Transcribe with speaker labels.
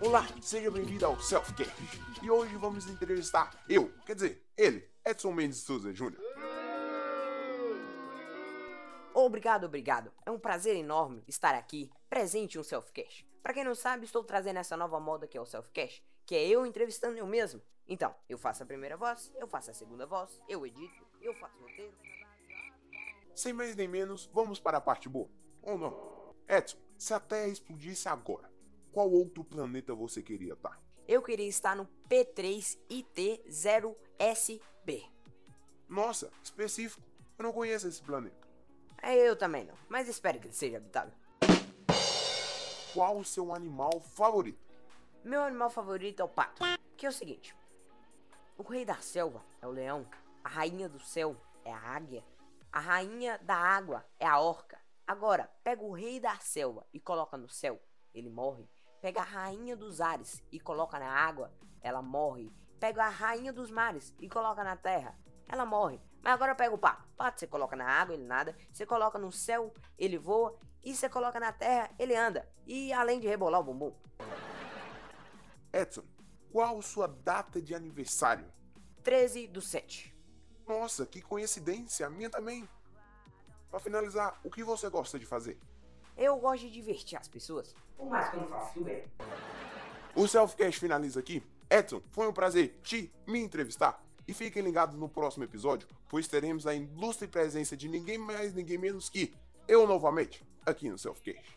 Speaker 1: Olá, seja bem-vindo ao Selfcast. E hoje vamos entrevistar eu, quer dizer, ele, Edson Mendes Souza Jr.
Speaker 2: Obrigado, obrigado. É um prazer enorme estar aqui, presente em um Selfcast. Para quem não sabe, estou trazendo essa nova moda que é o Selfcast, que é eu entrevistando eu mesmo. Então, eu faço a primeira voz, eu faço a segunda voz, eu edito, eu faço roteiro.
Speaker 1: Sem mais nem menos, vamos para a parte boa. Ou não? Edson, se a Terra explodisse agora, qual outro planeta você queria estar?
Speaker 2: Eu queria estar no P3IT0SB.
Speaker 1: Nossa, específico. Eu não conheço esse planeta.
Speaker 2: É, Eu também não, mas espero que ele seja habitável.
Speaker 1: Qual o seu animal favorito?
Speaker 2: Meu animal favorito é o pato, que é o seguinte: o rei da selva é o leão, a rainha do céu é a águia, a rainha da água é a orca. Agora, pega o rei da selva e coloca no céu, ele morre. Pega a rainha dos ares e coloca na água, ela morre. Pega a rainha dos mares e coloca na terra, ela morre. Mas agora pega o pato. Pato você coloca na água, ele nada. Você coloca no céu, ele voa. E você coloca na terra, ele anda. E além de rebolar o bumbum.
Speaker 1: Edson, qual sua data de aniversário?
Speaker 2: 13 do 7.
Speaker 1: Nossa, que coincidência, a minha também. Para finalizar, o que você gosta de fazer?
Speaker 2: Eu gosto de divertir as pessoas. Por mais que eu não faça tudo bem.
Speaker 1: O Selfcast finaliza aqui. Edson, foi um prazer te me entrevistar. E fiquem ligados no próximo episódio, pois teremos a ilustre presença de ninguém mais, ninguém menos que eu novamente, aqui no Selfcast.